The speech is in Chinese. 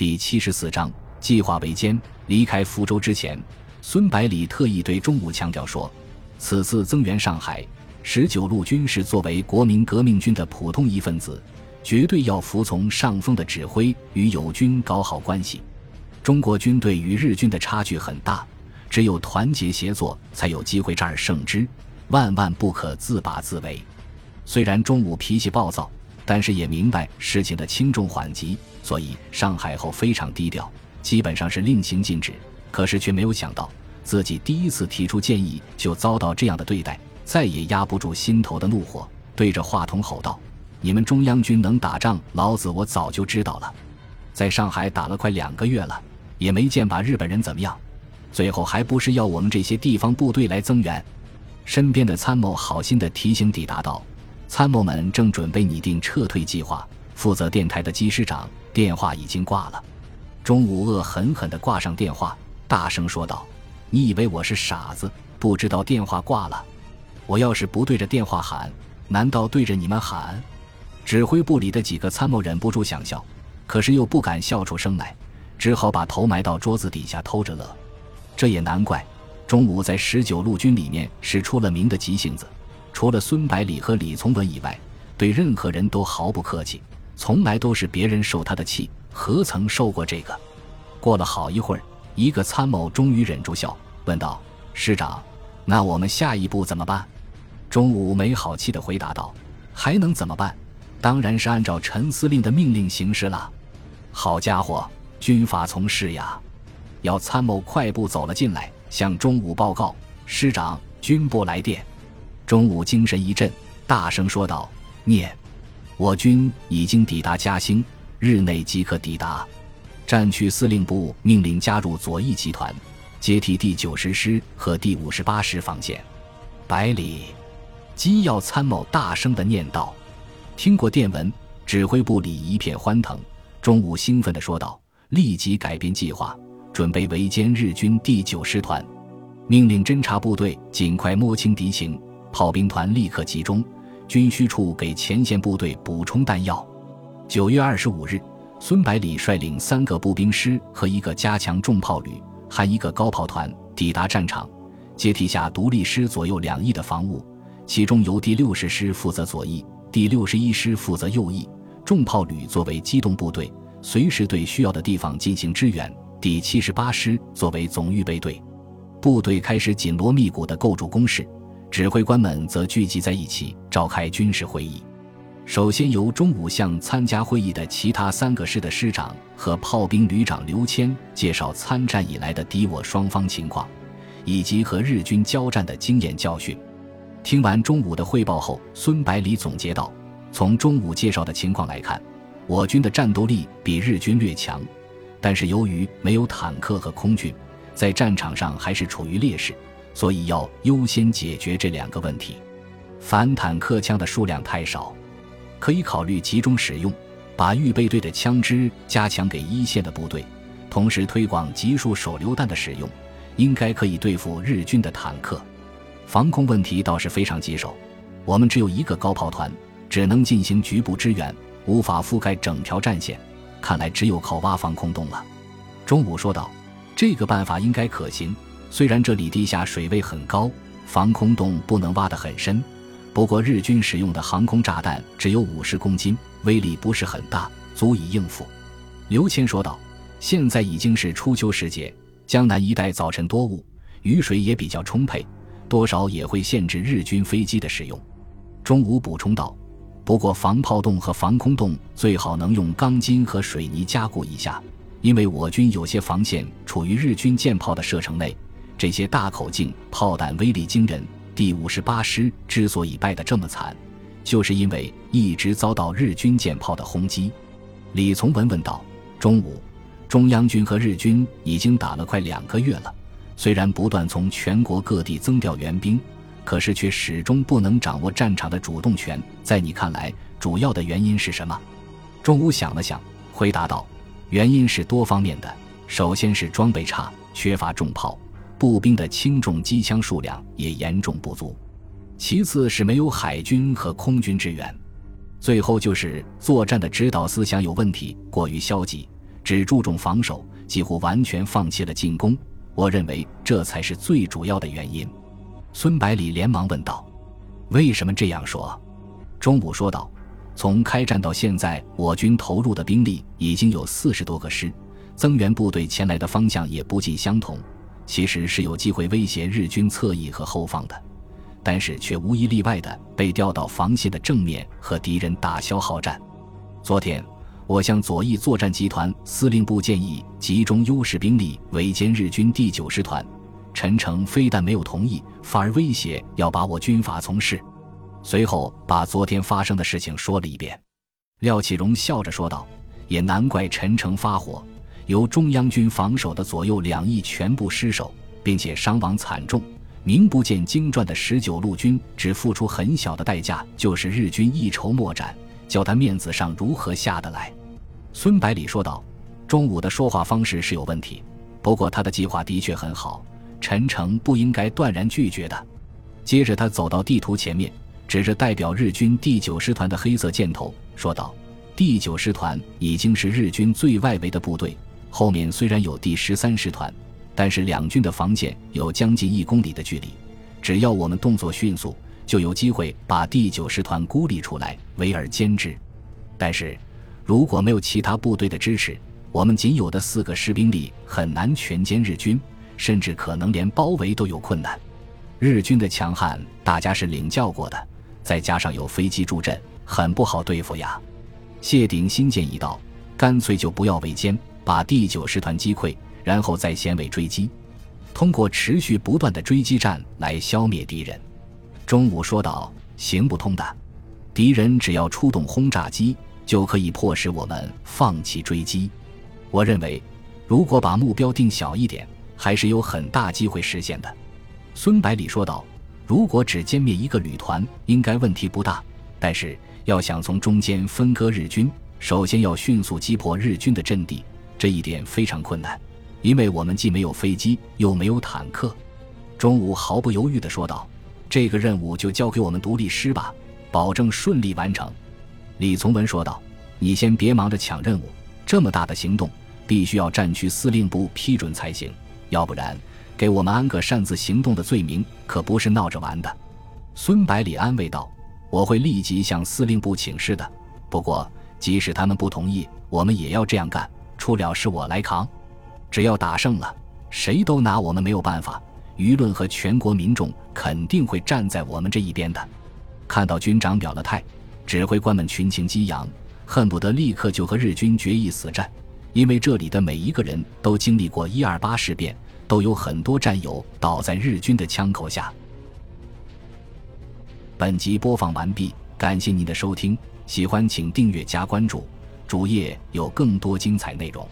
第七十四章计划围歼。离开福州之前，孙百里特意对钟武强调说：“此次增援上海，十九路军是作为国民革命军的普通一份子，绝对要服从上峰的指挥，与友军搞好关系。中国军队与日军的差距很大，只有团结协作，才有机会战而胜之，万万不可自把自为。”虽然钟武脾气暴躁，但是也明白事情的轻重缓急，所以上海后非常低调。基本上是令行禁止，可是却没有想到自己第一次提出建议就遭到这样的对待，再也压不住心头的怒火，对着话筒吼道：“你们中央军能打仗，老子我早就知道了。在上海打了快两个月了，也没见把日本人怎么样，最后还不是要我们这些地方部队来增援？”身边的参谋好心的提醒抵达道：“参谋们正准备拟定撤退计划，负责电台的机师长电话已经挂了。”钟武恶狠狠地挂上电话，大声说道：“你以为我是傻子，不知道电话挂了？我要是不对着电话喊，难道对着你们喊？”指挥部里的几个参谋忍不住想笑，可是又不敢笑出声来，只好把头埋到桌子底下偷着乐。这也难怪，钟武在十九路军里面是出了名的急性子，除了孙百里和李从文以外，对任何人都毫不客气，从来都是别人受他的气。何曾受过这个？过了好一会儿，一个参谋终于忍住笑，问道：“师长，那我们下一步怎么办？”钟午没好气地回答道：“还能怎么办？当然是按照陈司令的命令行事了。”好家伙，军法从事呀！要参谋快步走了进来，向钟午报告：“师长，军部来电。”钟武精神一振，大声说道：“念，我军已经抵达嘉兴。”日内即可抵达。战区司令部命令加入左翼集团，接替第九十师和第五十八师防线。百里，机要参谋大声的念道：“听过电文，指挥部里一片欢腾。”中午兴奋的说道：“立即改变计划，准备围歼日军第九师团。命令侦察部队尽快摸清敌情，炮兵团立刻集中，军需处给前线部队补充弹药。”九月二十五日，孙百里率领三个步兵师和一个加强重炮旅，含一个高炮团抵达战场，接替下独立师左右两翼的防务，其中由第六十师负责左翼，第六十一师负责右翼，重炮旅作为机动部队，随时对需要的地方进行支援。第七十八师作为总预备队，部队开始紧锣密鼓地构筑工事，指挥官们则聚集在一起召开军事会议。首先由中午向参加会议的其他三个师的师长和炮兵旅长刘谦介绍参战以来的敌我双方情况，以及和日军交战的经验教训。听完中午的汇报后，孙百里总结道：“从中午介绍的情况来看，我军的战斗力比日军略强，但是由于没有坦克和空军，在战场上还是处于劣势，所以要优先解决这两个问题。反坦克枪的数量太少。”可以考虑集中使用，把预备队的枪支加强给一线的部队，同时推广集束手榴弹的使用，应该可以对付日军的坦克。防空问题倒是非常棘手，我们只有一个高炮团，只能进行局部支援，无法覆盖整条战线，看来只有靠挖防空洞了。中午说道：“这个办法应该可行，虽然这里地下水位很高，防空洞不能挖得很深。”不过，日军使用的航空炸弹只有五十公斤，威力不是很大，足以应付。刘谦说道：“现在已经是初秋时节，江南一带早晨多雾，雨水也比较充沛，多少也会限制日军飞机的使用。”中午补充道：“不过，防炮洞和防空洞最好能用钢筋和水泥加固一下，因为我军有些防线处于日军舰炮的射程内，这些大口径炮弹威力惊人。”第五十八师之所以败得这么惨，就是因为一直遭到日军舰炮的轰击。李从文问道：“中午，中央军和日军已经打了快两个月了，虽然不断从全国各地增调援兵，可是却始终不能掌握战场的主动权。在你看来，主要的原因是什么？”钟午想了想，回答道：“原因是多方面的，首先是装备差，缺乏重炮。”步兵的轻重机枪数量也严重不足，其次是没有海军和空军支援，最后就是作战的指导思想有问题，过于消极，只注重防守，几乎完全放弃了进攻。我认为这才是最主要的原因。孙百里连忙问道：“为什么这样说？”钟武说道：“从开战到现在，我军投入的兵力已经有四十多个师，增援部队前来的方向也不尽相同。其实是有机会威胁日军侧翼和后方的，但是却无一例外的被调到防线的正面和敌人打消耗战。昨天。”我向左翼作战集团司令部建议集中优势兵力围歼日军第九师团，陈诚非但没有同意，反而威胁要把我军法从事。随后把昨天发生的事情说了一遍。廖启荣笑着说道：“也难怪陈诚发火，由中央军防守的左右两翼全部失守，并且伤亡惨重，名不见经传的十九路军只付出很小的代价，就是日军一筹莫展，叫他面子上如何下得来？”孙百里说道：“中午的说话方式是有问题，不过他的计划的确很好，陈诚不应该断然拒绝的。”接着，他走到地图前面，指着代表日军第九师团的黑色箭头，说道：“第九师团已经是日军最外围的部队，后面虽然有第十三师团，但是两军的防线有将近一公里的距离，只要我们动作迅速，就有机会把第九师团孤立出来，围而歼之。但是。”如果没有其他部队的支持，我们仅有的四个师兵力很难全歼日军，甚至可能连包围都有困难。日军的强悍，大家是领教过的，再加上有飞机助阵，很不好对付呀。谢鼎新建议道：“干脆就不要围歼，把第九师团击溃，然后再衔尾追击，通过持续不断的追击战来消灭敌人。”中午说道：“行不通的，敌人只要出动轰炸机。”就可以迫使我们放弃追击。我认为，如果把目标定小一点，还是有很大机会实现的。孙百里说道：“如果只歼灭一个旅团，应该问题不大。但是要想从中间分割日军，首先要迅速击破日军的阵地，这一点非常困难，因为我们既没有飞机，又没有坦克。”钟武毫不犹豫地说道：“这个任务就交给我们独立师吧，保证顺利完成。”李从文说道：“你先别忙着抢任务，这么大的行动必须要战区司令部批准才行，要不然给我们安个擅自行动的罪名可不是闹着玩的。”孙百里安慰道：“我会立即向司令部请示的。不过，即使他们不同意，我们也要这样干，出了事我来扛。只要打胜了，谁都拿我们没有办法，舆论和全国民众肯定会站在我们这一边的。”看到军长表了态。指挥官们群情激昂，恨不得立刻就和日军决一死战，因为这里的每一个人都经历过一二八事变，都有很多战友倒在日军的枪口下。本集播放完毕，感谢您的收听，喜欢请订阅加关注，主页有更多精彩内容。